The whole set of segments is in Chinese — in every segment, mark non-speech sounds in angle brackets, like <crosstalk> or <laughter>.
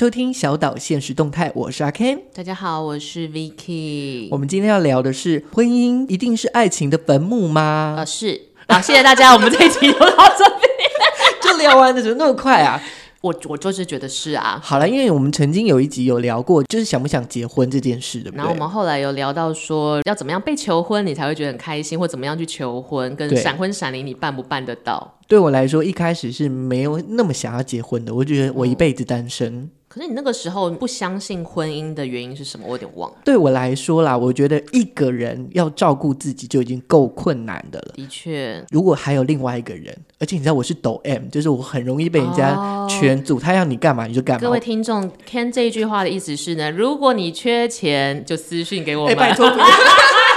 收听小岛现实动态，我是阿 Ken。大家好，我是 Vicky。我们今天要聊的是婚姻一定是爱情的坟墓吗？呃，是。好，谢谢大家，我们这一集就到这边，<laughs> 就聊完了，怎么那么快啊？我我就是觉得是啊，好了，因为我们曾经有一集有聊过，就是想不想结婚这件事的。然后我们后来有聊到说，要怎么样被求婚，你才会觉得很开心，或怎么样去求婚，跟闪婚闪离，你办不办得到？对我来说，一开始是没有那么想要结婚的，我觉得我一辈子单身。嗯可是你那个时候不相信婚姻的原因是什么？我有点忘了。对我来说啦，我觉得一个人要照顾自己就已经够困难的了。的确，如果还有另外一个人，而且你知道我是抖 M，就是我很容易被人家圈住，哦、他要你干嘛你就干嘛。各位听众，Ken 这一句话的意思是呢，如果你缺钱就私信给我们，欸、拜托。<laughs>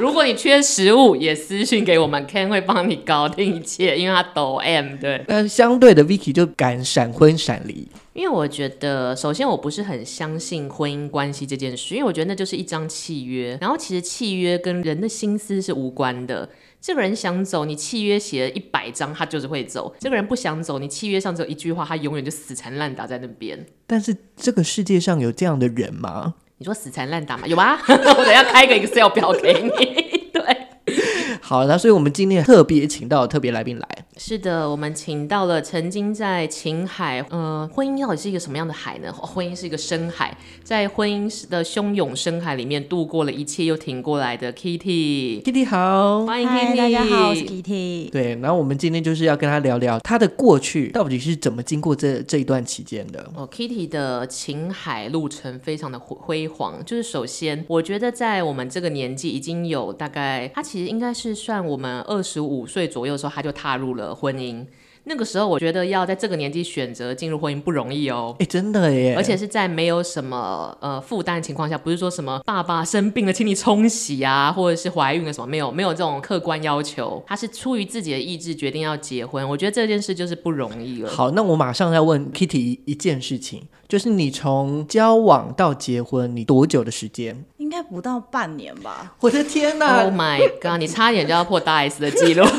如果你缺食物也私信给我们，Ken 会帮你搞定一切，因为他抖 M。对，<laughs> 但相对的 Vicky 就敢闪婚闪离。因为我觉得，首先我不是很相信婚姻关系这件事，因为我觉得那就是一张契约，然后其实契约跟人的心思是无关的。这个人想走，你契约写了一百张，他就是会走；这个人不想走，你契约上只有一句话，他永远就死缠烂打在那边。但是这个世界上有这样的人吗？你说死缠烂打嘛？有吗？<laughs> 我等下开个 Excel 表给你。对，好，那所以我们今天特别请到特别来宾来。是的，我们请到了曾经在情海，呃，婚姻到底是一个什么样的海呢？婚姻是一个深海，在婚姻的汹涌深海里面度过了一切又挺过来的 Kitty。Kitty 好，欢迎 Kitty，大家好，我是 Kitty。对，然后我们今天就是要跟他聊聊他的过去到底是怎么经过这这一段期间的。哦，Kitty 的情海路程非常的辉煌，就是首先我觉得在我们这个年纪已经有大概，他其实应该是算我们二十五岁左右的时候，他就踏入了。婚姻那个时候，我觉得要在这个年纪选择进入婚姻不容易哦。哎，真的耶！而且是在没有什么呃负担的情况下，不是说什么爸爸生病了，请你冲洗啊，或者是怀孕了什么，没有没有这种客观要求。他是出于自己的意志决定要结婚，我觉得这件事就是不容易了。好，那我马上要问 Kitty 一件事情，就是你从交往到结婚，你多久的时间？应该不到半年吧？我的天哪！Oh my god！你差点就要破大 S 的记录。<laughs>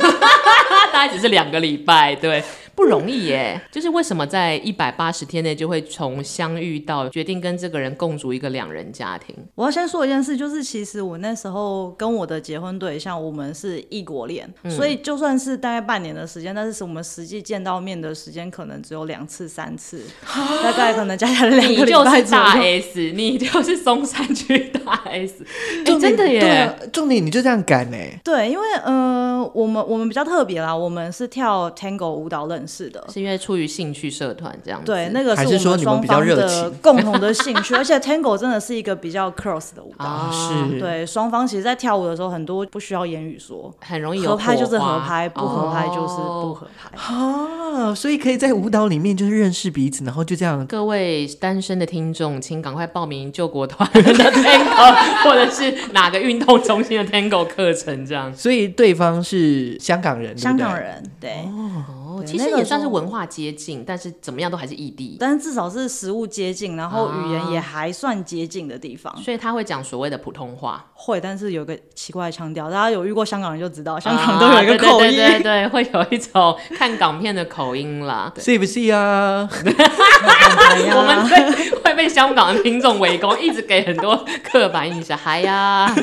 大概只是两个礼拜，对。不容易耶，就是为什么在一百八十天内就会从相遇到决定跟这个人共组一个两人家庭？我要先说一件事，就是其实我那时候跟我的结婚对象，我们是异国恋，嗯、所以就算是大概半年的时间，但是我们实际见到面的时间可能只有两次、三次，大概可能加起来两个礼拜。你就是大 S，你就是松山区大 S，<laughs> 哎，真的耶！重点你就这样赶呢？对，因为呃，我们我们比较特别啦，我们是跳 Tango 舞蹈认识。是的，是因为出于兴趣社团这样子。对，那个是我们双方的共同的兴趣，<laughs> 而且 Tango 真的是一个比较 cross 的舞蹈。啊、是，对，双方其实，在跳舞的时候，很多不需要言语说，很容易有合拍就是合拍，不合拍就是不合拍。啊，所以可以在舞蹈里面就是认识彼此，然后就这样。各位单身的听众，请赶快报名救国团的 <laughs> Tango，或者是哪个运动中心的 Tango 课程，这样。所以对方是香港人，香港人，对。哦其实也算是文化接近，但是怎么样都还是异地。但是至少是食物接近，然后语言也还算接近的地方。所以他会讲所谓的普通话，会，但是有个奇怪的腔调。大家有遇过香港人就知道，香港都有一个口音，对对对，会有一种看港片的口音啦。是不是啊？<laughs> 我们被会被香港的听众围攻，一直给很多刻板印象。嗨呀，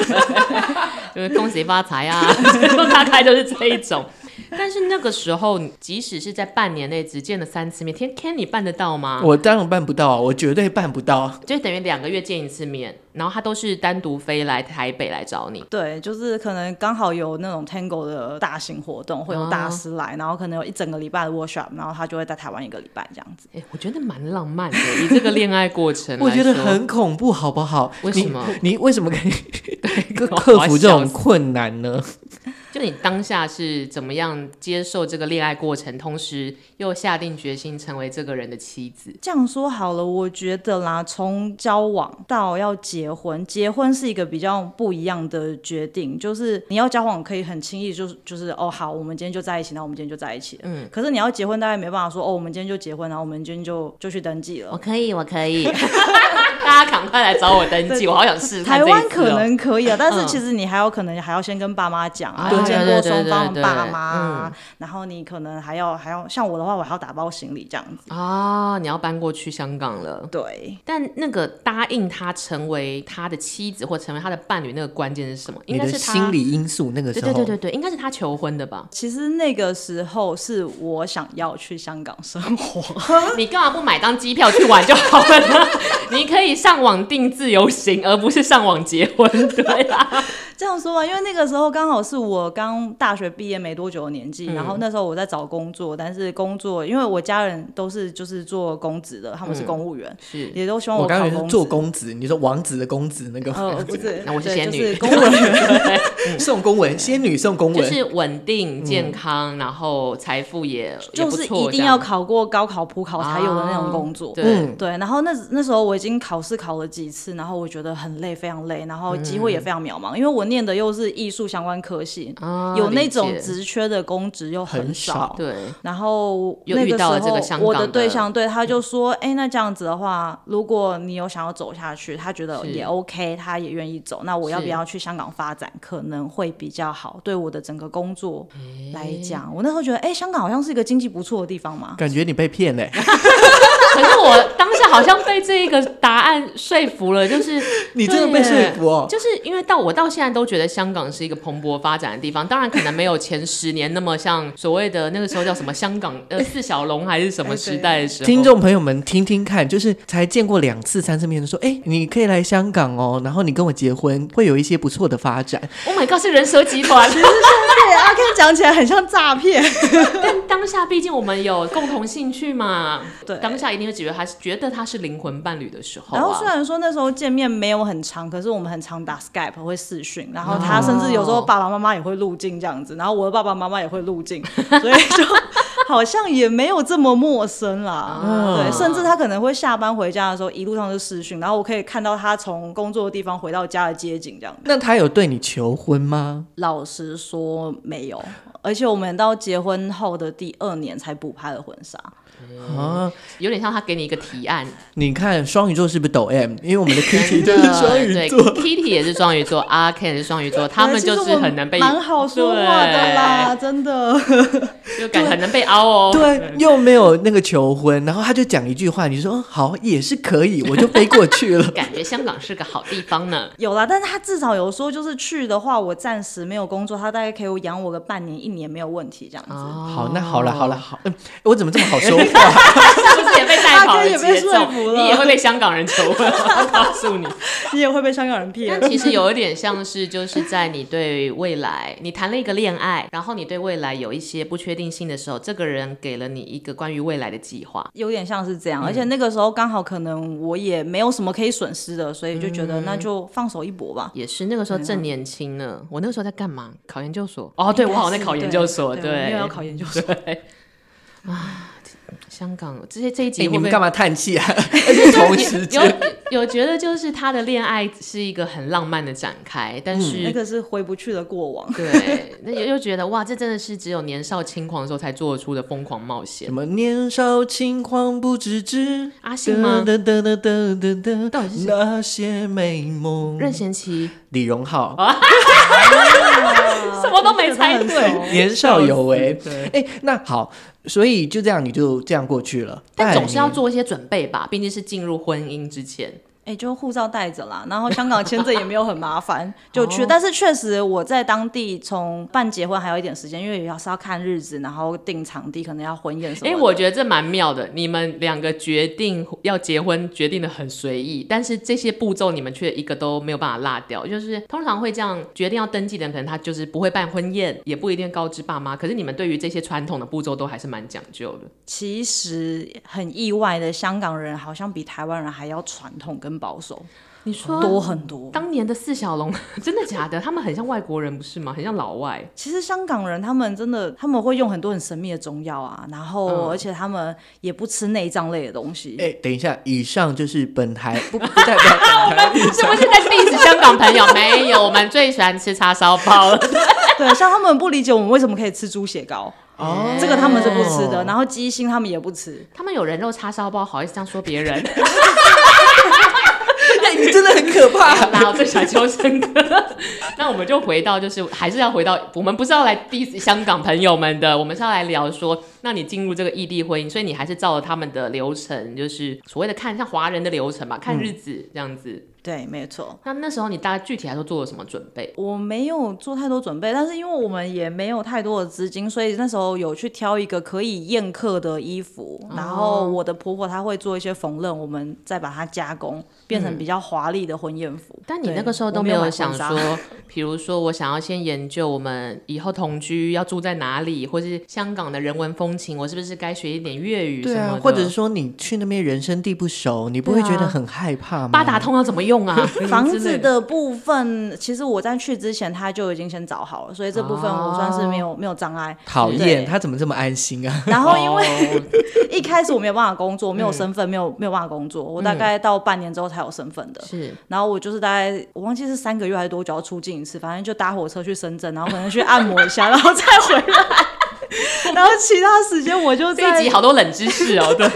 <laughs> 就是恭喜发财啊，<laughs> 大概就是这一种。<laughs> 但是那个时候，即使是在半年内只见了三次面，天，Ken 你办得到吗？我当然办不到，我绝对办不到。就等于两个月见一次面，然后他都是单独飞来台北来找你。对，就是可能刚好有那种 Tango 的大型活动，会有大师来，哦、然后可能有一整个礼拜的 workshop，然后他就会在台湾一个礼拜这样子。哎，我觉得蛮浪漫的，以这个恋爱过程，我觉得很恐怖，好不好？为什么？你，你为什么可以 <laughs> 克服这种困难呢？就你当下是怎么样接受这个恋爱过程，同时又下定决心成为这个人的妻子？这样说好了，我觉得啦，从交往到要结婚，结婚是一个比较不一样的决定。就是你要交往可以很轻易就，就就是哦好，我们今天就在一起，那我们今天就在一起。嗯。可是你要结婚，大概没办法说哦，我们今天就结婚，然后我们今天就就去登记了。我可以，我可以。大家赶快来找我登记，我好想试试。台湾可能可以啊，但是其实你还有可能还要先跟爸妈讲啊，见过双方爸妈，然后你可能还要还要像我的话，我还要打包行李这样子啊。你要搬过去香港了，对。但那个答应他成为他的妻子或成为他的伴侣，那个关键是什么？应该是心理因素。那个时候，对对对对，应该是他求婚的吧？其实那个时候是我想要去香港生活，<laughs> <laughs> 你干嘛不买张机票去玩就好了呢？你可以上网订自由行，而不是上网结婚，对啊。这样说吧，因为那个时候刚好是我刚大学毕业没多久的年纪，嗯、然后那时候我在找工作，但是工作因为我家人都是就是做公职的，他们是公务员，嗯、是也都希望我刚才做公职，你说王子的公职那个？哦，不是，<laughs> 那我是仙女，就是 <laughs> 公务员，送公文，仙女送公文，就是稳定健康，嗯、然后财富也就是一定要考过高考普考才有的那种工作，啊、对对。然后那那时候我已经考试考了几次，然后我觉得很累，非常累，然后机会也非常渺茫，嗯、因为我。念的又是艺术相关科系，啊、有那种职缺的公职又很少，对。然后那个时候，我的对象对他就说：“哎、嗯欸，那这样子的话，如果你有想要走下去，他觉得也 OK，他也愿意走，那我要不要去香港发展，可能会比较好，对我的整个工作来讲。欸”我那时候觉得，哎、欸，香港好像是一个经济不错的地方嘛，感觉你被骗嘞。<laughs> 可是我好像被这一个答案说服了，就是 <laughs> 你真的被说服哦，就是因为到我到现在都觉得香港是一个蓬勃发展的地方，当然可能没有前十年那么像所谓的那个时候叫什么香港呃四小龙还是什么时代的时候。听众朋友们听听看，就是才见过两次三次面的说，哎，你可以来香港哦，然后你跟我结婚会有一些不错的发展。Oh my god，是人蛇集团，<laughs> 其实对阿 Ken 讲起来很像诈骗，<laughs> 但当下毕竟我们有共同兴趣嘛，对，当下。一定会觉得还是觉得他是灵魂伴侣的时候，然后虽然说那时候见面没有很长，可是我们很常打 Skype 会视讯，然后他甚至有时候爸爸妈妈也会入镜这样子，然后我的爸爸妈妈也会入镜，<laughs> 所以就好像也没有这么陌生啦。对，甚至他可能会下班回家的时候一路上就视讯，然后我可以看到他从工作的地方回到家的街景这样。那他有对你求婚吗？老实说没有，而且我们到结婚后的第二年才补拍了婚纱。啊，有点像他给你一个提案。你看双鱼座是不是抖 M？因为我们的 <laughs> Kitty 就是双鱼座，Kitty 也是双鱼座，<laughs> 阿 Ken 是双鱼座，他们就是很能被蛮好说话的啦，真的，<laughs> 就感觉很能被凹哦。对，又没有那个求婚，然后他就讲一句话，你说好也是可以，我就飞过去了。感觉香港是个好地方呢。有啦，但是他至少有说，就是去的话，我暂时没有工作，他大概可以养我个半年一年没有问题这样子。好，那好了好了好，嗯，我怎么这么好说？是不是也被带跑了节奏？你也会被香港人求婚，我告诉你，<laughs> 你也会被香港人骗。但其实有一点像是，就是在你对未来，你谈了一个恋爱，然后你对未来有一些不确定性的时候，这个人给了你一个关于未来的计划，有点像是这样。而且那个时候刚好可能我也没有什么可以损失的，所以就觉得那就放手一搏吧。也是那个时候正年轻呢，我那个时候在干嘛？考研究所。哦，对，我好像在考研究所，对，又要考研究所。啊。香港这些这一集、欸，你们干嘛叹气啊？<laughs> 同时有有觉得就是他的恋爱是一个很浪漫的展开，但是、嗯、那个是回不去的过往。对，那又又觉得哇，这真的是只有年少轻狂的时候才做出的疯狂冒险。什么年少轻狂不自知？阿信吗？哒哒哒哒哒哒到底是那些美梦？任贤齐、李荣浩，<laughs> 什么都没猜对，年少有为。对，哎、欸，那好。所以就这样，你就这样过去了。但总是要做一些准备吧，毕竟是进入婚姻之前。哎、欸，就护照带着啦，然后香港签证也没有很麻烦，就去。但是确实我在当地从办结婚还有一点时间，因为也是要看日子，然后定场地，可能要婚宴什么。哎、欸，我觉得这蛮妙的。你们两个决定要结婚，决定的很随意，但是这些步骤你们却一个都没有办法落掉。就是通常会这样决定要登记的人，可能他就是不会办婚宴，也不一定告知爸妈。可是你们对于这些传统的步骤都还是蛮讲究的。其实很意外的，香港人好像比台湾人还要传统跟保守。你说多很多。当年的四小龙 <laughs> 真的假的？他们很像外国人不是吗？很像老外。其实香港人他们真的他们会用很多很神秘的中药啊，然后、嗯、而且他们也不吃内脏类的东西。哎、欸，等一下，以上就是本台 <laughs> 不不代表本台。是不是在 diss 香港朋友？没有，我们最喜欢吃叉烧包了。<laughs> 对，像他们不理解我们为什么可以吃猪血糕。哦，这个他们是不吃的，然后鸡心他们也不吃。他们有人肉叉烧包，好意思这样说别人？<laughs> 真的很可怕。那我最喜欢秋生哥。<laughs> 那我们就回到，就是还是要回到，我们不是要来 diss 香港朋友们的，我们是要来聊说，那你进入这个异地婚姻，所以你还是照了他们的流程，就是所谓的看像华人的流程嘛，看日子这样子。嗯对，没错。那那时候你大概具体来说做了什么准备？我没有做太多准备，但是因为我们也没有太多的资金，所以那时候有去挑一个可以宴客的衣服，哦、然后我的婆婆她会做一些缝纫，我们再把它加工，变成比较华丽的婚宴服。嗯、但你那个时候都没有想说，比如说我想要先研究我们以后同居要住在哪里，或是香港的人文风情，我是不是该学一点粤语什么的？对啊，或者是说你去那边人生地不熟，你不会觉得很害怕吗？八达通要怎么用啊？<laughs> 房子的部分，其实我在去之前他就已经先找好了，所以这部分我算是没有、哦、没有障碍。讨厌，他怎么这么安心啊？<laughs> 然后因为 <laughs> 一开始我没有办法工作，没有身份，没有没有办法工作，我大概到半年之后才有身份的。是，然后我就是大概我忘记是三个月还是多久要出境一次，反正就搭火车去深圳，然后可能去按摩一下，然后再回来。<laughs> 然后其他时间我就在这一集好多冷知识哦，<laughs> 对，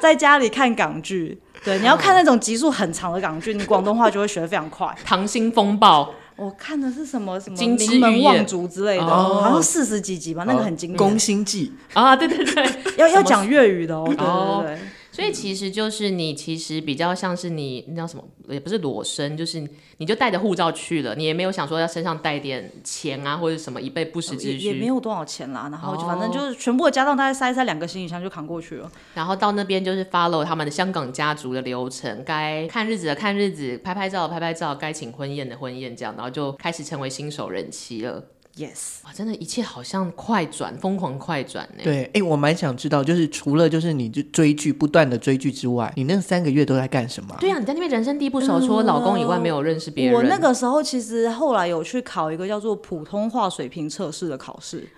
在家里看港剧。对，你要看那种集数很长的港剧，你广东话就会学得非常快。《溏心风暴》，我看的是什么什么《名门望族》之类的，哦、好像四十几集吧，那个很经典。宫心计啊，对对对，<laughs> 要要讲粤语的哦，对对对。哦所以其实就是你，其实比较像是你，那叫什么？也不是裸身，就是你就带着护照去了，你也没有想说要身上带点钱啊，或者什么以备不时之需。也没有多少钱啦，然后就反正就是全部的家当大概塞一塞两个行李箱就扛过去了。然后到那边就是 follow 他们的香港家族的流程，该看日子的看日子，拍拍照拍拍照，该请婚宴的婚宴这样，然后就开始成为新手人妻了。Yes，哇，真的，一切好像快转，疯狂快转呢。对，哎、欸，我蛮想知道，就是除了就是你就追剧，不断的追剧之外，你那三个月都在干什么？对啊，你在那边人生地不熟，除了老公以外，没有认识别人。我那个时候其实后来有去考一个叫做普通话水平测试的考试。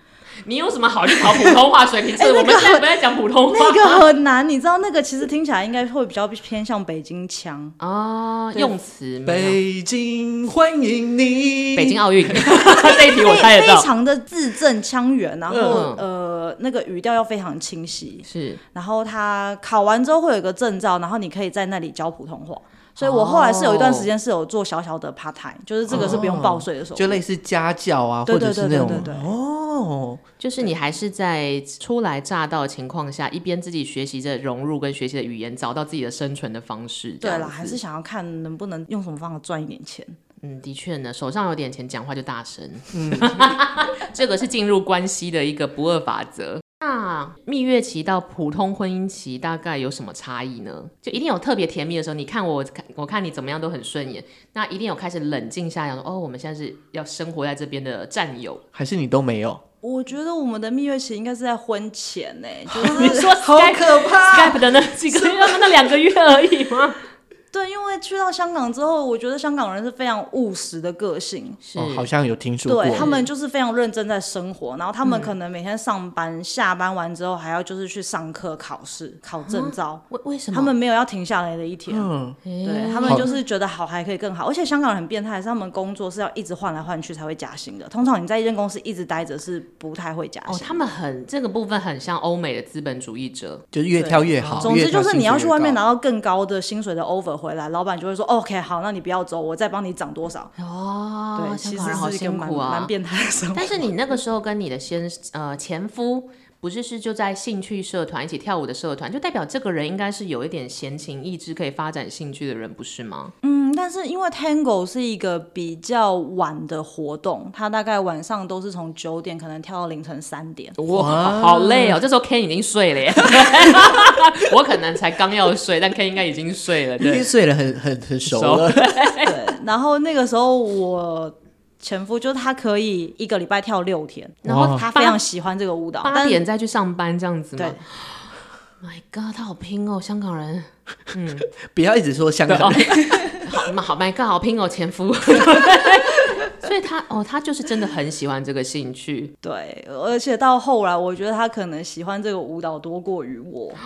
你有什么好去考普通话水平？测、<laughs> 欸？我们现在不在讲普通话。那个很难，你知道那个其实听起来应该会比较偏向北京腔啊，用词。北京欢迎你，北京奥运 <laughs> 这一题我猜得到。非常的字正腔圆，然后、嗯、呃那个语调要非常清晰。是，然后他考完之后会有一个证照，然后你可以在那里教普通话。所以我后来是有一段时间是有做小小的 part time，、哦、就是这个是不用报税的时候，就类似家教啊，或者是那种对对对对对哦，就是你还是在初来乍到的情况下，一边自己学习着融入跟学习的语言，找到自己的生存的方式。对了，还是想要看能不能用什么方法赚一点钱。嗯，的确呢，手上有点钱，讲话就大声。嗯，<laughs> 这个是进入关系的一个不二法则。那蜜月期到普通婚姻期大概有什么差异呢？就一定有特别甜蜜的时候，你看我看我看你怎么样都很顺眼。那一定有开始冷静下来说，哦，我们现在是要生活在这边的战友，还是你都没有？我觉得我们的蜜月期应该是在婚前呢，就是你 <laughs> 说好可怕，Skype 的那几个月，<laughs> 那两个月而已吗？对，因为去到香港之后，我觉得香港人是非常务实的个性，是、哦、好像有听说过。对，他们就是非常认真在生活，然后他们可能每天上班，嗯、下班完之后还要就是去上课、考试、考证照。为、为什么？他们没有要停下来的一天。嗯，对他们就是觉得好还可以更好，而且香港人很变态，是他们工作是要一直换来换去才会加薪的。通常你在一间公司一直待着是不太会加薪。哦，他们很这个部分很像欧美的资本主义者，就是越跳越好。总之就是你要去外面拿到更高的薪水的 offer 回来，老板就会说。OK 好，那你不要走，我再帮你涨多少哦。对，其实好辛苦啊，蛮变态的生活。<laughs> 但是你那个时候跟你的先呃前夫不是是就在兴趣社团一起跳舞的社团，就代表这个人应该是有一点闲情逸致可以发展兴趣的人，不是吗？嗯，但是因为 Tango 是一个比较晚的活动，他大概晚上都是从九点可能跳到凌晨三点，哇，好累哦。这时候 Ken 已经睡了耶，<laughs> 我可能才刚要睡，但 Ken 应该已经睡了，对，已经睡了很很很熟了。对，然后那个时候我。前夫就是他可以一个礼拜跳六天，然后他非常喜欢这个舞蹈，八点再去上班这样子吗？对，<sighs> My God，他好拼哦，香港人。嗯，<laughs> 不要一直说香港人。<laughs> 好好 My God，好拼哦，前夫。<laughs> 所以他哦，他就是真的很喜欢这个兴趣。对，而且到后来，我觉得他可能喜欢这个舞蹈多过于我。<gasps>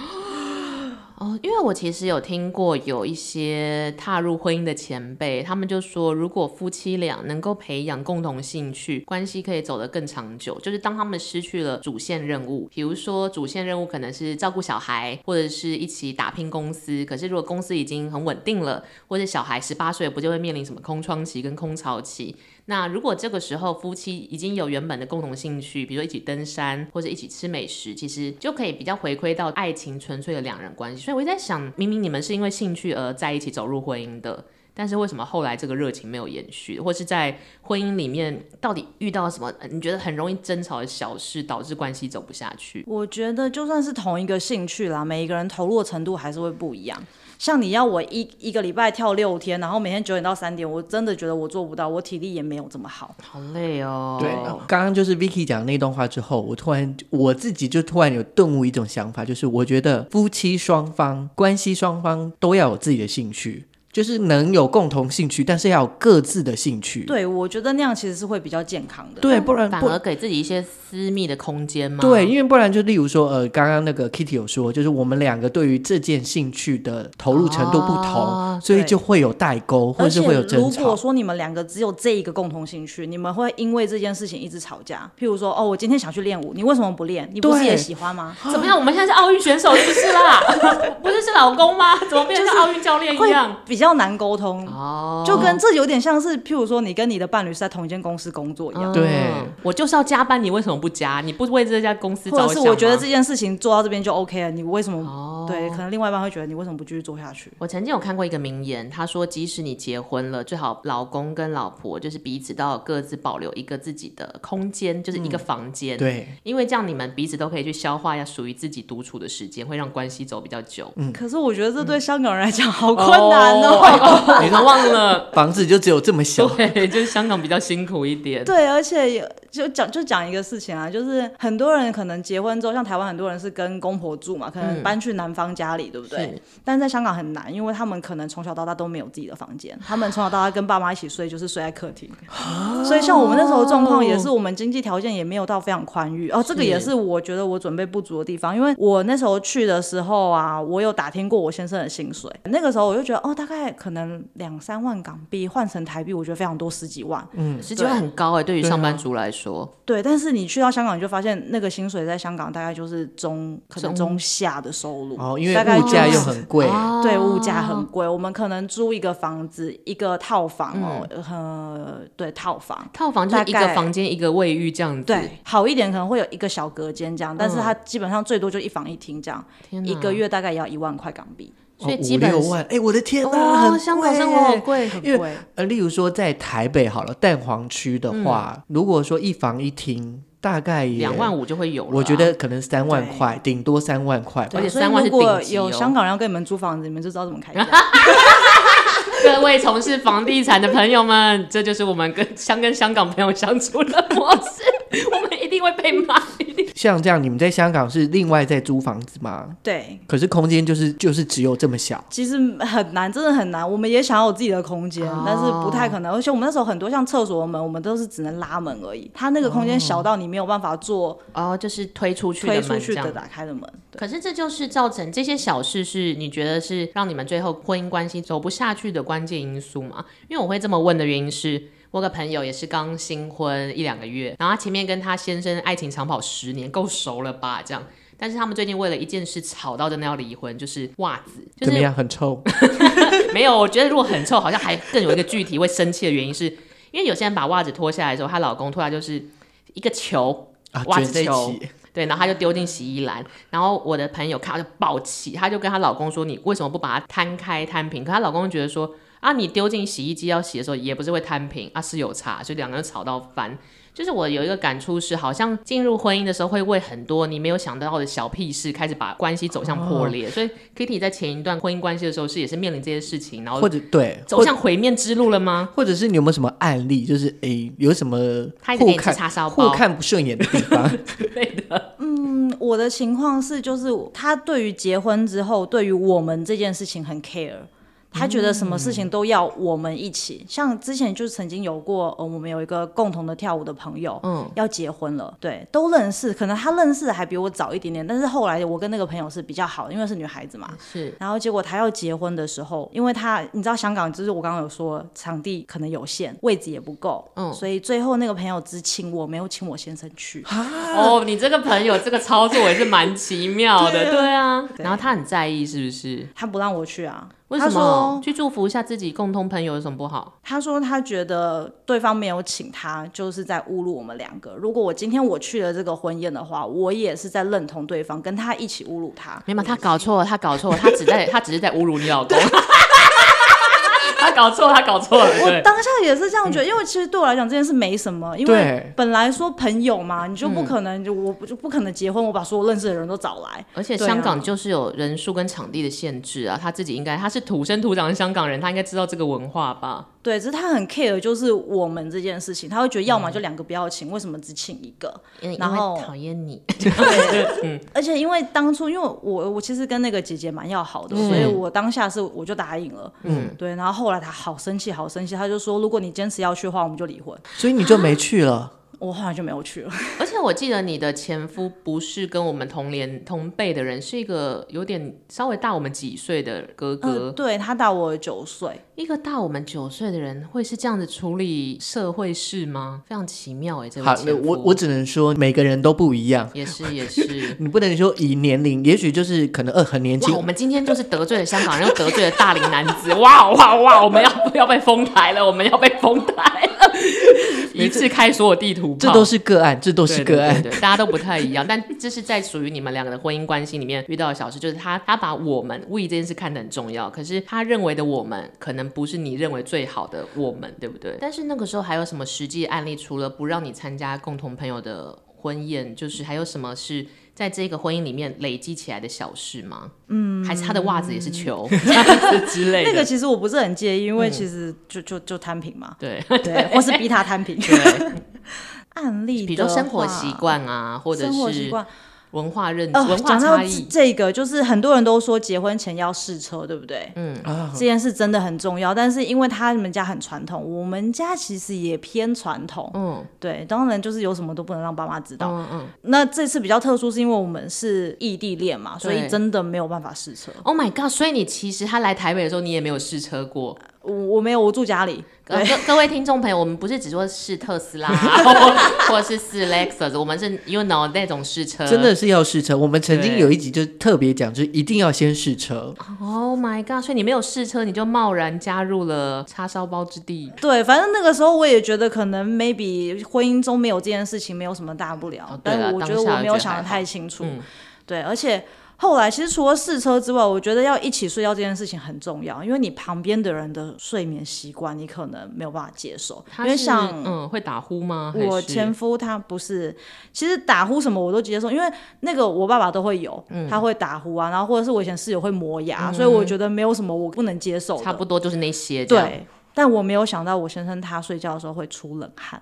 哦，因为我其实有听过有一些踏入婚姻的前辈，他们就说，如果夫妻俩能够培养共同兴趣，关系可以走得更长久。就是当他们失去了主线任务，比如说主线任务可能是照顾小孩，或者是一起打拼公司，可是如果公司已经很稳定了，或者小孩十八岁，不就会面临什么空窗期跟空巢期？那如果这个时候夫妻已经有原本的共同兴趣，比如说一起登山或者一起吃美食，其实就可以比较回归到爱情纯粹的两人关系。所以我在想，明明你们是因为兴趣而在一起走入婚姻的，但是为什么后来这个热情没有延续，或是在婚姻里面到底遇到什么你觉得很容易争吵的小事，导致关系走不下去？我觉得就算是同一个兴趣啦，每一个人投入的程度还是会不一样。像你要我一一个礼拜跳六天，然后每天九点到三点，我真的觉得我做不到，我体力也没有这么好，好累哦。对，刚刚就是 Vicky 讲那段话之后，我突然我自己就突然有顿悟一种想法，就是我觉得夫妻双方关系双方都要有自己的兴趣。就是能有共同兴趣，但是要有各自的兴趣。对，我觉得那样其实是会比较健康的。对，不然反而给自己一些私密的空间嘛。对，因为不然就例如说，呃，刚刚那个 Kitty 有说，就是我们两个对于这件兴趣的投入程度不同，哦、所以就会有代沟，或是会有争吵。如果说你们两个只有这一个共同兴趣，你们会因为这件事情一直吵架。譬如说，哦，我今天想去练舞，你为什么不练？你不是也喜欢吗？<laughs> 怎么样？我们现在是奥运选手是不是啦？不是是老公吗？怎么变成奥运教练一样？比较难沟通。哦，就跟这有点像是，譬如说你跟你的伴侣是在同一间公司工作一样。对，我就是要加班，你为什么不加？你不为这家公司着想吗？或者是我觉得这件事情做到这边就 OK 了，你为什么？哦，对，可能另外一半会觉得你为什么不继续做下去？我曾经有看过一个名言，他说，即使你结婚了，最好老公跟老婆就是彼此都要各自保留一个自己的空间，就是一个房间。对，因为这样你们彼此都可以去消化一下属于自己独处的时间，会让关系走比较久。嗯，可是我觉得这对香港人来讲好困难哦。<laughs> 你都忘了。房子就只有这么小，对，就是香港比较辛苦一点。对，而且就讲就讲一个事情啊，就是很多人可能结婚之后，像台湾很多人是跟公婆住嘛，可能搬去男方家里，嗯、对不对？但在香港很难，因为他们可能从小到大都没有自己的房间，他们从小到大跟爸妈一起睡，就是睡在客厅。哦、所以像我们那时候状况也是，我们经济条件也没有到非常宽裕哦。这个也是我觉得我准备不足的地方，因为我那时候去的时候啊，我有打听过我先生的薪水，那个时候我就觉得哦，大概可能两三万港。币换成台币，我觉得非常多，十几万，嗯，十几万很高哎，对于上班族来说。对，但是你去到香港，你就发现那个薪水在香港大概就是中，可能中下的收入哦，因为物价又很贵，对，物价很贵。我们可能租一个房子，一个套房哦，呃，对，套房，套房就是一个房间一个卫浴这样子，对，好一点可能会有一个小隔间这样，但是它基本上最多就一房一厅这样，一个月大概也要一万块港币。所以五六万，哎，我的天啊，很香港生活好贵，很贵呃，例如说在台北好了，蛋黄区的话，如果说一房一厅，大概两万五就会有了。我觉得可能三万块，顶多三万块。而且三万是顶级哦。如果有香港人要跟你们租房子，你们就知道怎么开价。<laughs> 各位从事房地产的朋友们，这就是我们跟香跟香港朋友相处的模式，我们一定会被骂。像这样，你们在香港是另外在租房子吗？对。可是空间就是就是只有这么小。其实很难，真的很难。我们也想要有自己的空间，哦、但是不太可能。而且我们那时候很多像厕所的门，我们都是只能拉门而已。它那个空间小到你没有办法做，哦，就是推出去推出去的打开的门。可是这就是造成这些小事，是你觉得是让你们最后婚姻关系走不下去的关键因素吗？因为我会这么问的原因是。我个朋友也是刚新婚一两个月，然后他前面跟他先生爱情长跑十年，够熟了吧？这样，但是他们最近为了一件事吵到真的要离婚，就是袜子，就是、怎么样？很臭？<laughs> 没有，我觉得如果很臭，好像还更有一个具体会生气的原因是，是因为有些人把袜子脱下来的时候，她老公脱下来就是一个球，袜子球，对，然后他就丢进洗衣篮，然后我的朋友看到就爆气，他就跟她老公说：“你为什么不把它摊开摊平？”可她老公觉得说。啊，你丢进洗衣机要洗的时候，也不是会摊平啊，是有差，所以两个人吵到翻。就是我有一个感触是，好像进入婚姻的时候，会为很多你没有想到的小屁事开始把关系走向破裂。哦、所以 Kitty 在前一段婚姻关系的时候，是也是面临这些事情，然后或者对走向毁灭之路了吗？或者是你有没有什么案例，就是诶、欸、有什么互看互看不顺眼的地方？<laughs> 对的。嗯，我的情况是，就是他对于结婚之后，对于我们这件事情很 care。他觉得什么事情都要我们一起。嗯、像之前就曾经有过，呃，我们有一个共同的跳舞的朋友，嗯，要结婚了，对，都认识，可能他认识的还比我早一点点，但是后来我跟那个朋友是比较好的，因为是女孩子嘛，是。然后结果他要结婚的时候，因为他你知道香港就是我刚刚有说场地可能有限，位置也不够，嗯，所以最后那个朋友只请我，没有请我先生去。<laughs> 哦，你这个朋友这个操作也是蛮奇妙的，<laughs> 对啊，对啊。然后他很在意是不是？他不让我去啊。为什么？他说去祝福一下自己共同朋友有什么不好？他说他觉得对方没有请他，就是在侮辱我们两个。如果我今天我去了这个婚宴的话，我也是在认同对方，跟他一起侮辱他。没有，他搞错了，他搞错了，他只在他只是在侮辱你老公。<laughs> 他搞错，他搞错了。我当下也是这样觉得，因为其实对我来讲这件事没什么，因为本来说朋友嘛，你就不可能就我就不可能结婚，我把所有认识的人都找来。而且香港就是有人数跟场地的限制啊，他自己应该他是土生土长的香港人，他应该知道这个文化吧？对，只是他很 care，就是我们这件事情，他会觉得要么就两个不要请，为什么只请一个？然后讨厌你。<laughs> 对，<laughs> 而且因为当初因为我我其实跟那个姐姐蛮要好的，所以我当下是我就答应了。嗯，对，然后后来。他好生气，好生气，他就说：“如果你坚持要去的话，我们就离婚。”所以你就没去了。我后来就没有去了。<laughs> 而且我记得你的前夫不是跟我们同年同辈的人，是一个有点稍微大我们几岁的哥哥。呃、对，他大我九岁。一个大我们九岁的人会是这样子处理社会事吗？非常奇妙哎、欸，这个。好，我我只能说每个人都不一样。也是也是，<laughs> 你不能说以年龄，也许就是可能呃很年轻。我们今天就是得罪了香港人，又得罪了大龄男子。哇哇哇！我们要不要被封台了？我们要被封台次开所有地图，这都是个案，这都是个案，对对对对，大家都不太一样。但这是在属于你们两个的婚姻关系里面遇到的小事，就是他他把我们 we 这件事看得很重要，可是他认为的我们可能不是你认为最好的我们，对不对？但是那个时候还有什么实际案例？除了不让你参加共同朋友的婚宴，就是还有什么是？在这个婚姻里面累积起来的小事吗？嗯，还是他的袜子也是球 <laughs> 之类的。那个其实我不是很介意，因为其实就就就摊平嘛。对对，<laughs> 或是逼他摊平。对，<laughs> 案例，比如说生活习惯啊，或者是。文化认知，呃、文化差异，这个就是很多人都说结婚前要试车，对不对？嗯，这件事真的很重要。但是因为他们家很传统，我们家其实也偏传统。嗯，对，当然就是有什么都不能让爸妈知道。嗯嗯。那这次比较特殊，是因为我们是异地恋嘛，所以真的没有办法试车。Oh my god！所以你其实他来台北的时候，你也没有试车过。我我没有，我住家里。各 <laughs> 各位听众朋友，我们不是只说试特斯拉，<laughs> 或或者是试 Lexus，我们是 you know 那种试车，真的是要试车。我们曾经有一集就特别讲，就一定要先试车。Oh my god！所以你没有试车，你就贸然加入了叉烧包之地。对，反正那个时候我也觉得可能 maybe 婚姻中没有这件事情，没有什么大不了。哦、但是我觉得我没有想的太清楚。嗯、对，而且。后来其实除了试车之外，我觉得要一起睡觉这件事情很重要，因为你旁边的人的睡眠习惯你可能没有办法接受。因为像嗯，会打呼吗？我前夫他不是，其实打呼什么我都接受，因为那个我爸爸都会有，嗯、他会打呼啊，然后或者是我以前室友会磨牙，嗯、所以我觉得没有什么我不能接受。差不多就是那些。对，但我没有想到我先生他睡觉的时候会出冷汗。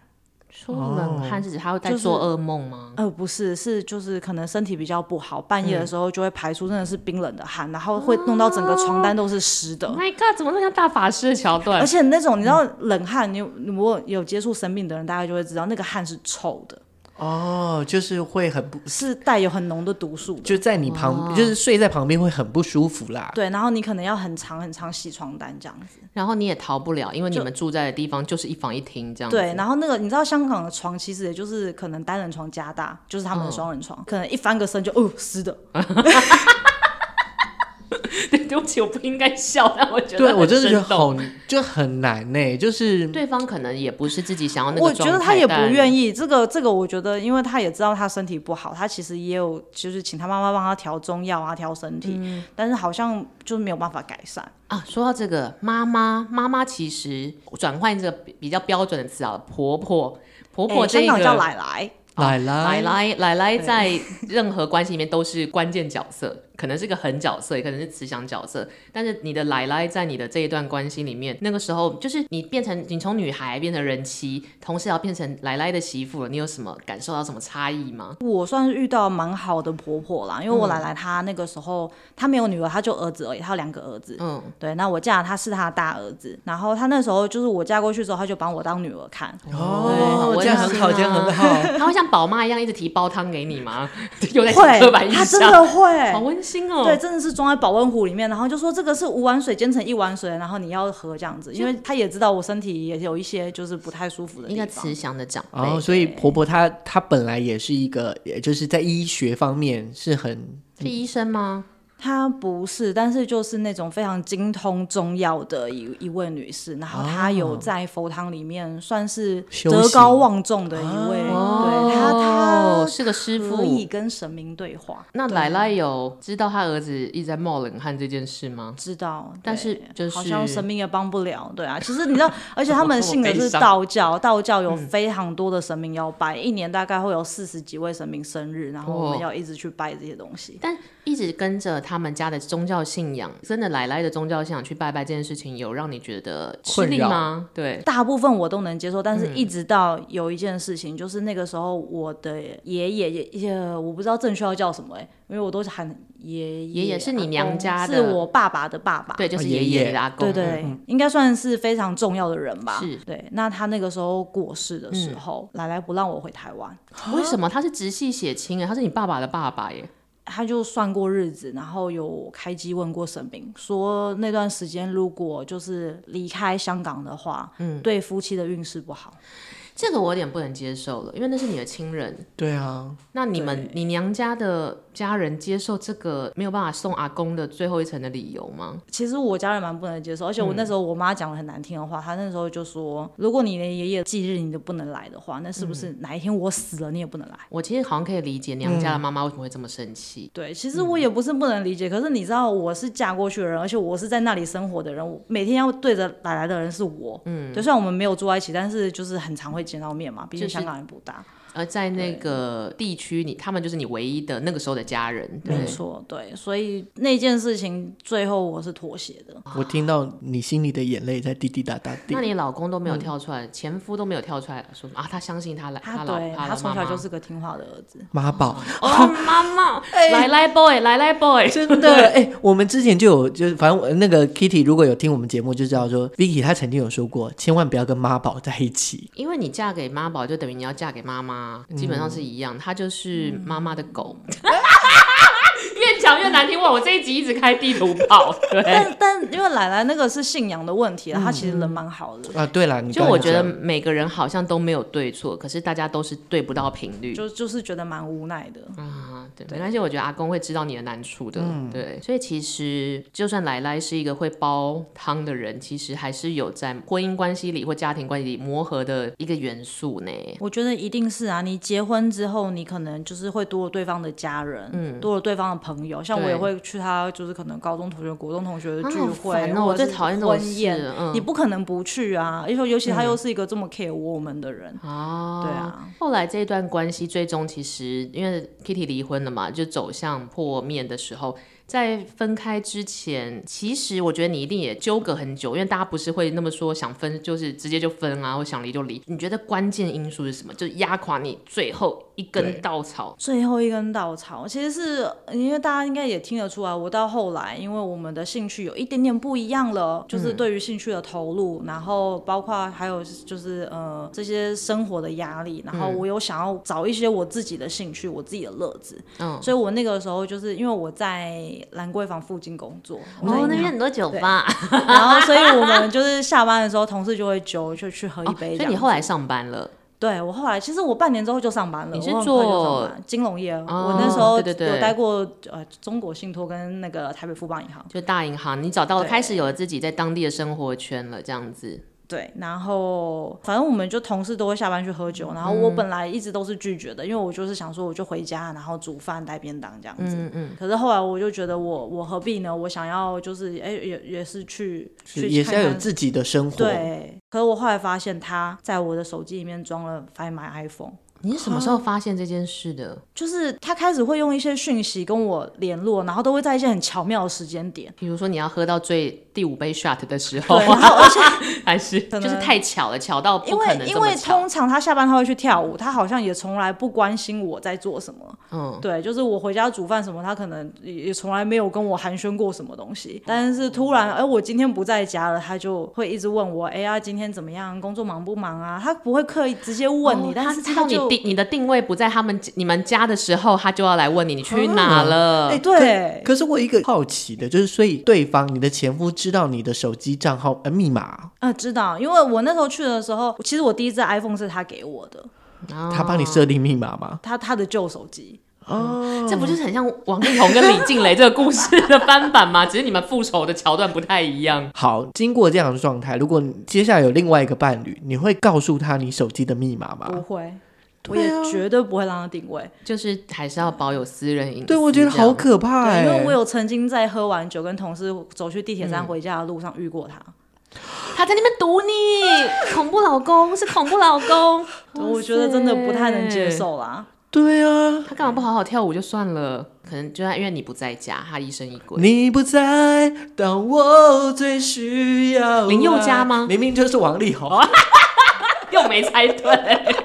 出冷汗是指他会在做噩梦吗？呃，不是，是就是可能身体比较不好，半夜的时候就会排出真的是冰冷的汗，嗯、然后会弄到整个床单都是湿的。My God，怎么那么像大法师的桥段？而且那种你知道冷汗，你如果有接触生病的人，大概就会知道那个汗是臭的。哦，就是会很不，是带有很浓的毒素，就在你旁，哦、就是睡在旁边会很不舒服啦。对，然后你可能要很长很长洗床单这样子，然后你也逃不了，因为你们住在的地方就是一房一厅这样子。对，然后那个你知道香港的床其实也就是可能单人床加大，就是他们的双人床，哦、可能一翻个身就哦湿的。<laughs> 对不起，我不应该笑，<laughs> 但我觉得对我真的觉得好就很难呢，就是对方可能也不是自己想要那个，我觉得他也不愿意。这个这个，我觉得，因为他也知道他身体不好，他其实也有就是请他妈妈帮他调中药啊，调身体，嗯、但是好像就是没有办法改善啊。说到这个，妈妈妈妈其实转换这个比较标准的词啊，婆婆婆婆这个叫奶奶。奶奶，奶奶，奶奶在任何关系里面都是关键角色，可能是个狠角色，也可能是慈祥角色。但是你的奶奶在你的这一段关系里面，那个时候就是你变成你从女孩变成人妻，同时要变成奶奶的媳妇了，你有什么感受到什么差异吗？我算是遇到蛮好的婆婆啦，因为我奶奶她那个时候她没有女儿，她就儿子而已，她有两个儿子。嗯，对，那我嫁她是她的大儿子，然后她那时候就是我嫁过去之后，她就把我当女儿看。哦，这样很好，这样很好。<laughs> 她会像宝妈一样一直提煲汤给你吗？<laughs> 有点会，她真的会，好温馨哦。对，真的是装在保温壶里面，然后就说这个是五碗水煎成一碗水，然后你要喝这样子，因为他也知道我身体也有一些就是不太舒服的地方。一个慈祥的长辈。哦，所以婆婆她她本来也是一个，也就是在医学方面是很是医生吗？她不是，但是就是那种非常精通中药的一一位女士，然后她有在佛堂里面算是德高望重的一位，哦、对她她是个师傅，可以跟神明对话。那奶奶有知道她儿子一直在冒冷汗这件事吗？知道，但是就是好像神明也帮不了，对啊。其实你知道，而且他 <laughs> 们信的是道教，道教有非常多的神明要拜，嗯、一年大概会有四十几位神明生日，然后我们要一直去拜这些东西，但一直跟着他。们家的宗教信仰，真的奶奶的宗教信仰去拜拜这件事情，有让你觉得吃力吗？对，大部分我都能接受，但是一直到有一件事情，嗯、就是那个时候我的爷爷也，我不知道正确要叫什么哎，因为我都是喊爷爷。爷爷是你娘家的，是我爸爸的爸爸，对，就是爷爷的阿公，对对，嗯、应该算是非常重要的人吧？是，对。那他那个时候过世的时候，嗯、奶奶不让我回台湾，为什么？他是直系血亲哎，他是你爸爸的爸爸耶。他就算过日子，然后有开机问过神明，说那段时间如果就是离开香港的话，嗯，对夫妻的运势不好。这个我有点不能接受了，因为那是你的亲人。对啊，那你们你娘家的家人接受这个没有办法送阿公的最后一程的理由吗？其实我家人蛮不能接受，而且我那时候我妈讲了很难听的话，她、嗯、那时候就说，如果你连爷爷忌日你都不能来的话，那是不是哪一天我死了你也不能来？我其实好像可以理解娘家的妈妈为什么会这么生气。嗯、对，其实我也不是不能理解，可是你知道我是嫁过去的人，而且我是在那里生活的人，我每天要对着奶奶的人是我。嗯，就算我们没有住在一起，但是就是很常会见到面嘛，毕竟香港也不大。而在那个地区，你他们就是你唯一的那个时候的家人，对。没错，对，所以那件事情最后我是妥协的。我听到你心里的眼泪在滴滴答答滴。那你老公都没有跳出来，嗯、前夫都没有跳出来说啊，他相信他来，他老对他从小就是个听话的儿子，妈宝哦，妈妈，<laughs> 来来 boy，来来 boy，真的哎、欸，我们之前就有，就是反正那个 Kitty 如果有听我们节目，就知道说 Vicky 她曾经有说过，千万不要跟妈宝在一起，因为你嫁给妈宝，就等于你要嫁给妈妈，基本上是。一样，他就是妈妈的狗。嗯 <laughs> 越讲越难听哇！我这一集一直开地图炮，<laughs> 对。但但因为奶奶那个是信仰的问题，她其实人蛮好的啊。对了，就我觉得每个人好像都没有对错，可是大家都是对不到频率，就就是觉得蛮无奈的啊。对，没关系，我觉得阿公会知道你的难处的。对，所以其实就算奶奶是一个会煲汤的人，其实还是有在婚姻关系里或家庭关系里磨合的一个元素呢。我觉得一定是啊，你结婚之后，你可能就是会多了对方的家人，嗯，多了对方的朋。友，像我也会去他，就是可能高中同学、国中同学的聚会，然后我最讨厌婚宴，你不可能不去啊！因为尤其他又是一个这么 care 我们的人啊，对啊。后来这一段关系最终其实因为 Kitty 离婚婚了嘛，就走向破灭的时候。在分开之前，其实我觉得你一定也纠葛很久，因为大家不是会那么说想分就是直接就分啊，或想离就离。你觉得关键因素是什么？就压垮你最后一根稻草。最后一根稻草，其实是因为大家应该也听得出来，我到后来，因为我们的兴趣有一点点不一样了，就是对于兴趣的投入，嗯、然后包括还有就是呃这些生活的压力，然后我有想要找一些我自己的兴趣，我自己的乐子。嗯，所以我那个时候就是因为我在。兰桂坊附近工作，哦，那边很多酒吧，然后所以我们就是下班的时候，同事就会揪，就去喝一杯。所以你后来上班了？对，我后来其实我半年之后就上班了。你是做金融业？我那时候有待过呃中国信托跟那个台北富邦银行，就大银行。你找到了，开始有了自己在当地的生活圈了，这样子。对，然后反正我们就同事都会下班去喝酒，然后我本来一直都是拒绝的，因为我就是想说我就回家，然后煮饭带便当这样子。嗯嗯。可是后来我就觉得我我何必呢？我想要就是哎也也是去去也是要有自己的生活。对。可是我后来发现他在我的手机里面装了 Find My iPhone。你是什么时候发现这件事的？就是他开始会用一些讯息跟我联络，然后都会在一些很巧妙的时间点，比如说你要喝到最第五杯 shot 的时候，然后而且 <laughs> 还是就是太巧了，巧到。因为因为通常他下班他会去跳舞，他好像也从来不关心我在做什么。嗯，对，就是我回家煮饭什么，他可能也从来没有跟我寒暄过什么东西。但是突然，哎，我今天不在家了，他就会一直问我，哎呀，今天怎么样？工作忙不忙啊？他不会刻意直接问你，哦、但是他，他知道你定你的定位不在他们你们家的时候，他就要来问你，你去哪了？哎、哦，对可。可是我一个好奇的就是，所以对方你的前夫知道你的手机账号呃密码？呃，知道，因为我那时候去的时候，其实我第一只 iPhone 是他给我的。他帮你设定密码吗？他他的旧手机哦、嗯，这不就是很像王力宏跟李静蕾这个故事的翻版吗？<laughs> 只是你们复仇的桥段不太一样。好，经过这样的状态，如果你接下来有另外一个伴侣，你会告诉他你手机的密码吗？不会，我也绝对不会让他定位，就是还是要保有私人隐私。对，我觉得好可怕哎，因为我有曾经在喝完酒跟同事走去地铁站回家的路上遇过他。嗯他在那边堵你，恐怖老公是恐怖老公，<laughs> 我觉得真的不太能接受啦。对啊，他干嘛不好好跳舞就算了？可能就因为你不在家，他疑神疑鬼。你不在，当我最需要。林宥嘉吗？明明就是王力宏，<laughs> 又没猜对。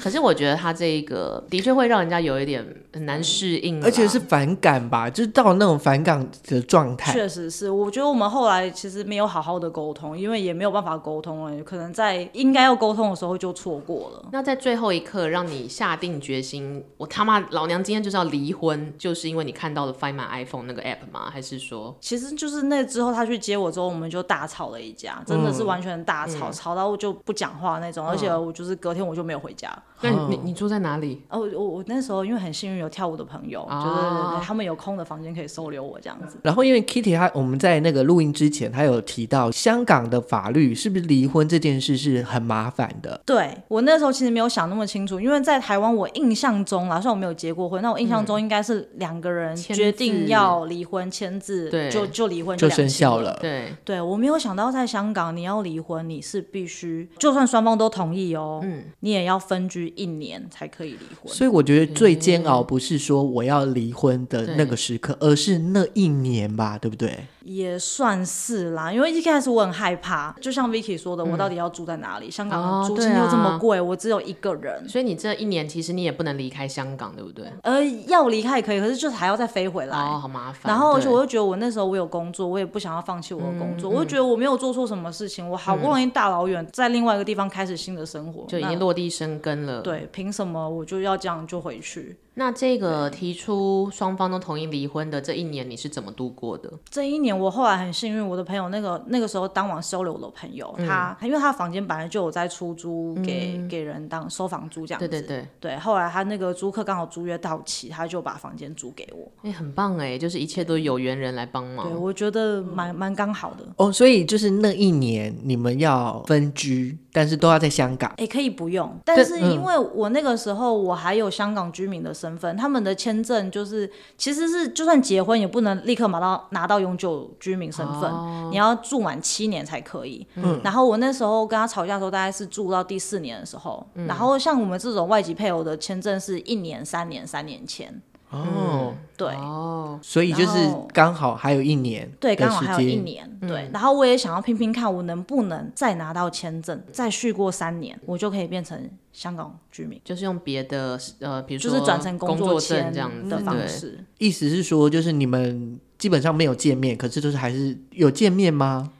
可是我觉得他这一个的确会让人家有一点很难适应，而且是反感吧，就是到那种反感的状态。确实是，我觉得我们后来其实没有好好的沟通，因为也没有办法沟通了，可能在应该要沟通的时候就错过了。那在最后一刻让你下定决心，我他妈老娘今天就是要离婚，就是因为你看到了 Find My iPhone 那个 app 吗？还是说，其实就是那之后他去接我之后，我们就大吵了一架，真的是完全大吵，嗯、吵到我就不讲话那种，嗯、而且我就是隔天我就没有回家。那你你住在哪里？哦，我我那时候因为很幸运有跳舞的朋友，哦、就是他们有空的房间可以收留我这样子。然后因为 Kitty 她我们在那个录音之前，她有提到香港的法律是不是离婚这件事是很麻烦的？对，我那时候其实没有想那么清楚，因为在台湾我印象中啦，虽然我没有结过婚，那我印象中应该是两个人决定要离婚签字，对，就就离婚就，就生效了。对，对我没有想到在香港你要离婚，你是必须就算双方都同意哦，嗯，你也要分居一年。才可以离婚，所以我觉得最煎熬不是说我要离婚的那个时刻，而是那一年吧，对不对？也算是啦，因为一开始我很害怕，就像 Vicky 说的，嗯、我到底要住在哪里？香港的租金又这么贵，哦啊、我只有一个人，所以你这一年其实你也不能离开香港，对不对？呃，要离开也可以，可是就是还要再飞回来，哦，好麻烦。然后而且我又觉得我那时候我有工作，我也不想要放弃我的工作，嗯、我就觉得我没有做错什么事情，嗯、我好不容易大老远在另外一个地方开始新的生活，就已经落地生根了。对，凭什么我就要这样就回去？那这个提出双方都同意离婚的这一年，你是怎么度过的？这一年我后来很幸运，我的朋友那个那个时候当晚收留我的朋友，嗯、他因为他房间本来就有在出租给、嗯、给人当收房租这样子，对对对对。后来他那个租客刚好租约到期，他就把房间租给我。哎、欸，很棒哎，就是一切都有缘人来帮忙。对，我觉得蛮蛮刚好的。哦，所以就是那一年你们要分居，但是都要在香港。也、欸，可以不用，但是因为我那个时候我还有香港居民的身份，他们的。签证就是，其实是就算结婚也不能立刻拿到拿到永久居民身份，哦、你要住满七年才可以。嗯，然后我那时候跟他吵架的时候，大概是住到第四年的时候。嗯、然后像我们这种外籍配偶的签证是一年、三年、三年签。哦，嗯、对，哦，所以就是刚好还有一年，对，刚好还有一年，嗯、对。然后我也想要拼拼看，我能不能再拿到签证，再续过三年，我就可以变成香港居民，就是用别的呃，比如说就是转成工作签这样的方式。意思是说，就是你们基本上没有见面，可是就是还是有见面吗？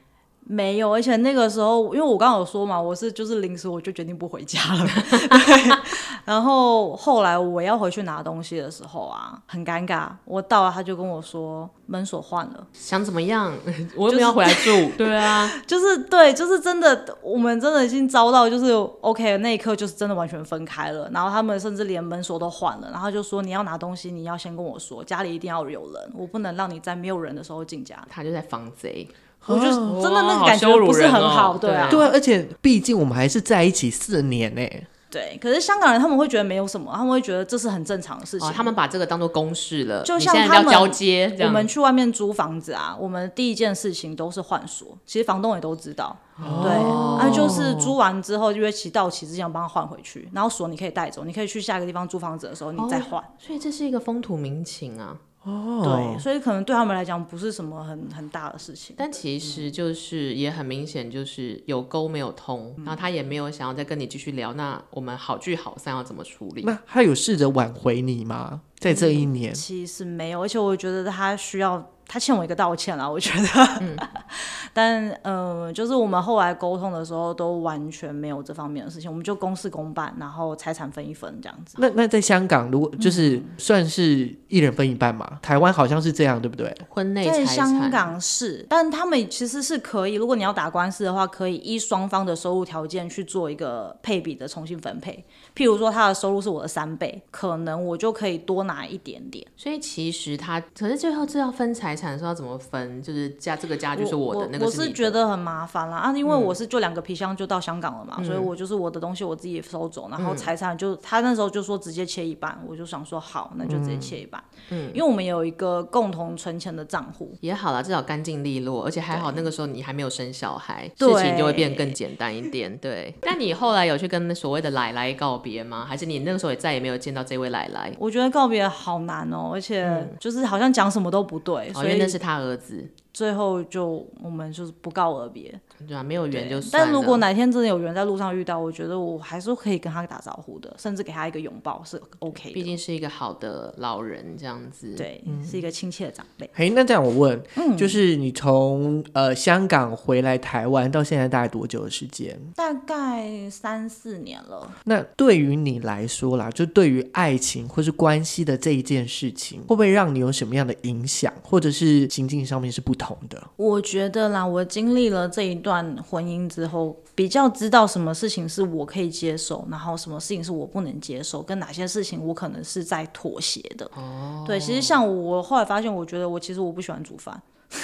没有，而且那个时候，因为我刚刚有说嘛，我是就是临时我就决定不回家了。对，<laughs> 然后后来我要回去拿东西的时候啊，很尴尬。我到了，他就跟我说门锁换了，想怎么样？<laughs> 我又没有要回来住。就是、对啊，就是对，就是真的，我们真的已经遭到就是 OK 那一刻就是真的完全分开了。然后他们甚至连门锁都换了，然后就说你要拿东西，你要先跟我说，家里一定要有人，我不能让你在没有人的时候进家。他就在防贼。我就真的那个感觉不是很好，对啊，对，而且毕竟我们还是在一起四年呢。对，可是香港人他们会觉得没有什么，他们会觉得这是很正常的事情。哦、他们把这个当做公事了，就像他们交接，我们去外面租房子啊，我们第一件事情都是换锁，其实房东也都知道。哦、对，啊，就是租完之后约期到期之前帮他换回去，然后锁你可以带走，你可以去下一个地方租房子的时候你再换。哦、所以这是一个风土民情啊。哦，对，所以可能对他们来讲不是什么很很大的事情，但其实就是也很明显，就是有沟没有通，嗯，然后他也没有想要再跟你继续聊，那我们好聚好散要怎么处理？那他有试着挽回你吗？在这一年，嗯，其实没有，而且我觉得他需要。他欠我一个道歉啦，我觉得，嗯、<laughs> 但嗯、呃，就是我们后来沟通的时候都完全没有这方面的事情，我们就公事公办，然后财产分一分这样子。那那在香港，如果就是算是一人分一半嘛？嗯、台湾好像是这样，对不对？婚内在香港是，但他们其实是可以，如果你要打官司的话，可以依双方的收入条件去做一个配比的重新分配。譬如说，他的收入是我的三倍，可能我就可以多拿一点点。所以其实他，可是最后这要分财产。产说要怎么分？就是家这个家就是我的，那个是我是觉得很麻烦啦啊，因为我是就两个皮箱就到香港了嘛，嗯，所以我就是我的东西我自己收走，然后财产就他那时候就说直接切一半，我就想说好，那就直接切一半。嗯，因为我们有一个共同存钱的账户也好啦，至少干净利落，而且还好那个时候你还没有生小孩，事情就会变得更简单一点。对，但你后来有去跟所谓的奶奶告别吗？还是你那个时候也再也没有见到这位奶奶？我觉得告别好难哦，而且就是好像讲什么都不对。因为那是他儿子。最后就我们就是不告而别，对啊，没有缘就算。但如果哪天真的有缘在路上遇到，我觉得我还是可以跟他打招呼的，甚至给他一个拥抱是 OK 的。毕竟是一个好的老人，这样子，对，嗯、是一个亲切的长辈。嘿，那这样我问，嗯、就是你从呃香港回来台湾到现在大概多久的时间？大概三四年了。那对于你来说啦，就对于爱情或是关系的这一件事情，会不会让你有什么样的影响，或者是心境上面是不同？我觉得啦，我经历了这一段婚姻之后，比较知道什么事情是我可以接受，然后什么事情是我不能接受，跟哪些事情我可能是在妥协的。哦，对，其实像我后来发现，我觉得我其实我不喜欢煮饭。<laughs>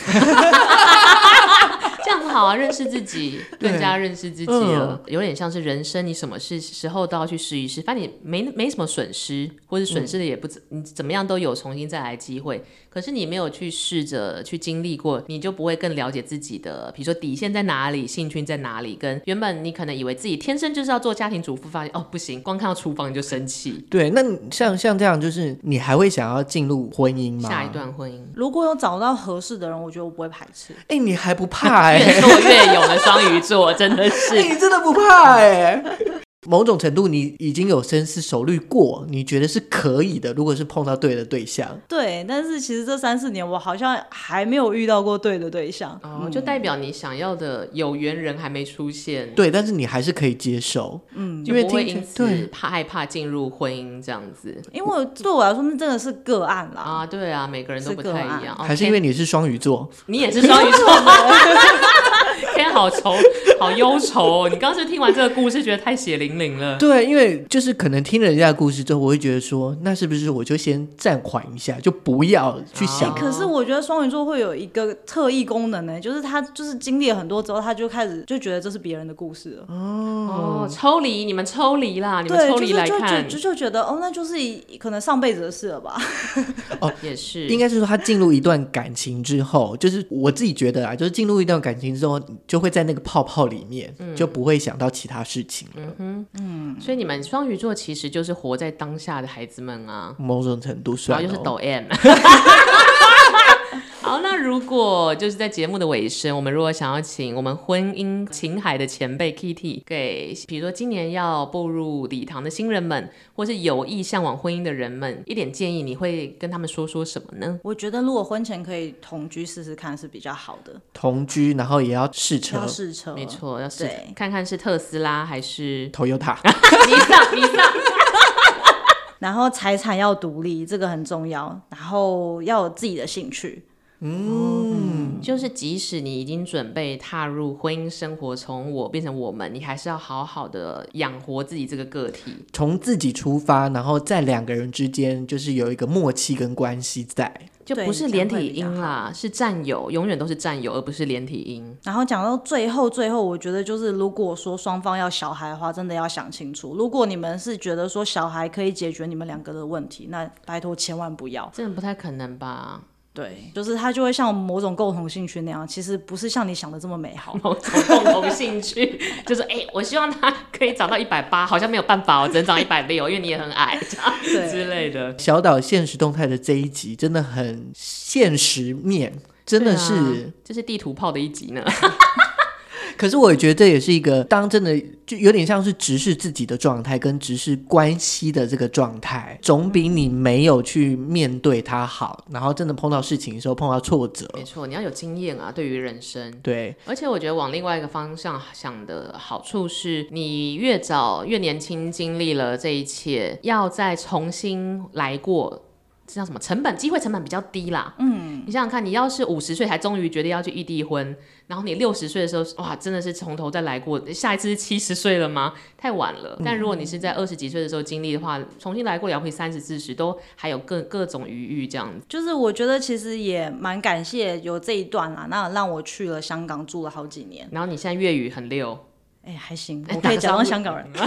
好啊，认识自己，更加认识自己了。有点像是人生，你什么事时候都要去试一试，反正你没没什么损失，或者损失的也不怎，你怎么样都有重新再来机会。可是你没有去试着去经历过，你就不会更了解自己的，比如说底线在哪里，兴趣在哪里。跟原本你可能以为自己天生就是要做家庭主妇，发现哦不行，光看到厨房你就生气。对，那像像这样，就是你还会想要进入婚姻吗？下一段婚姻，如果有找到合适的人，我觉得我不会排斥。哎、欸，你还不怕、欸？越挫越勇的双鱼座，真的是、欸，你真的不怕哎、欸。某种程度，你已经有深思熟虑过，你觉得是可以的。如果是碰到对的对象，对。但是其实这三四年，我好像还没有遇到过对的对象，哦嗯、就代表你想要的有缘人还没出现。对，但是你还是可以接受，嗯，因为不会因此怕害怕进入婚姻这样子。因为对我来说，那真的是个案啦。啊，对啊，每个人都不太一样。还是因为你是双鱼座，你也是双鱼座。<laughs> 天好愁，好忧愁哦！你刚刚是听完这个故事，觉得太血淋淋了。对，因为就是可能听了人家的故事之后，我会觉得说，那是不是我就先暂缓一下，就不要去想。可是我觉得双鱼座会有一个特异功能呢，就是他就是经历了很多之后，他就开始就觉得这是别人的故事了。哦，哦抽离，你们抽离啦，你们抽离来看，就就，就，就觉得哦，那就是可能上辈子的事了吧？<laughs> 哦，也是，应该是说他进入一段感情之后，就是我自己觉得啊，就是进入一段感情之后。就会在那个泡泡里面，嗯、就不会想到其他事情了。嗯嗯，所以你们双鱼座其实就是活在当下的孩子们啊，某种程度上，然后就是抖 M。<laughs> 好，那如果就是在节目的尾声，我们如果想要请我们婚姻情海的前辈 Kitty 给，比如说今年要步入礼堂的新人们，或是有意向往婚姻的人们一点建议，你会跟他们说说什么呢？我觉得如果婚前可以同居试试看是比较好的，同居然后也要试车，要试车，没错，要试看看是特斯拉还是 Toyota，你上你上，<laughs> 然后财产要独立，这个很重要，然后要有自己的兴趣。嗯，就是即使你已经准备踏入婚姻生活，从我变成我们，你还是要好好的养活自己这个个体，从自己出发，然后在两个人之间就是有一个默契跟关系在。就不是连体婴啦，是战友，永远都是战友，而不是连体婴。然后讲到最后，最后我觉得就是，如果说双方要小孩的话，真的要想清楚。如果你们是觉得说小孩可以解决你们两个的问题，那拜托千万不要，真的不太可能吧？对，就是他就会像某种共同兴趣那样，其实不是像你想的这么美好。<laughs> 某种共同兴趣 <laughs> 就是，哎、欸，我希望他可以长到一百八，好像没有办法哦，只能长一百六，因为你也很矮，这样对之类的。小岛现实动态的这一集真的很现实面，真的是，这、是地图炮的一集呢。<laughs> 可是我也觉得这也是一个，当真的就有点像是直视自己的状态，跟直视关系的这个状态，总比你没有去面对它好。然后真的碰到事情的时候，碰到挫折，没错，你要有经验啊，对于人生。对，而且我觉得往另外一个方向想的好处是，你越早越年轻经历了这一切，要再重新来过。这叫什么？成本机会成本比较低啦。嗯，你想想看，你要是五十岁才终于决定要去异地婚，然后你六十岁的时候，哇，真的是从头再来过。下一次是七十岁了吗？太晚了。嗯、但如果你是在二十几岁的时候经历的话，重新来过，也可以三十、四十都还有各各种余裕这样子。就是我觉得其实也蛮感谢有这一段啦，那让我去了香港住了好几年。然后你现在粤语很溜，哎，还行，我可以讲到香港人。<laughs>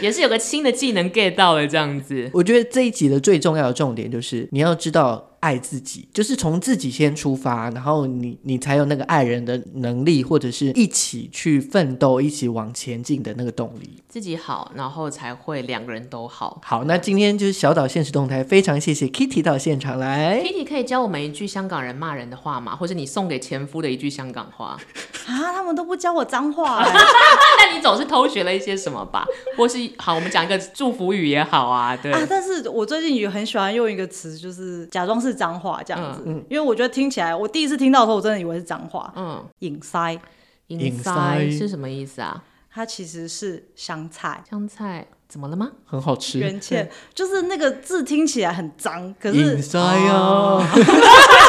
也是有个新的技能 get 到了这样子。我觉得这一集的最重要的重点就是你要知道。爱自己，就是从自己先出发，然后你你才有那个爱人的能力，或者是一起去奋斗、一起往前进的那个动力。自己好，然后才会两个人都好。好，那今天就是小岛现实动态，非常谢谢 Kitty 到现场来。Kitty 可以教我们一句香港人骂人的话吗？或者你送给前夫的一句香港话？啊，他们都不教我脏话，<laughs> 那你总是偷学了一些什么吧？或是好，我们讲一个祝福语也好啊。对啊，但是我最近也很喜欢用一个词，就是假装是。是脏话这样子，嗯，因为我觉得听起来，我第一次听到的时候，我真的以为是脏话。嗯，隐塞，隐塞是什么意思啊？它其实是香菜，香菜怎么了吗？很好吃。原切就是那个字听起来很脏，可是隐塞啊，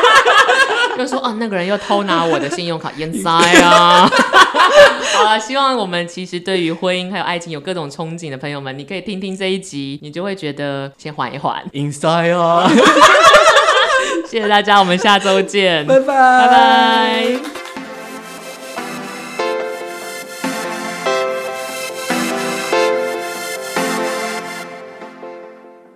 <laughs> 就说啊，那个人又偷拿我的信用卡，硬塞啊。<laughs> 好了，希望我们其实对于婚姻还有爱情有各种憧憬的朋友们，你可以听听这一集，你就会觉得先缓一缓，硬塞啊。<laughs> 谢谢大家，我们下周见，拜拜，拜拜。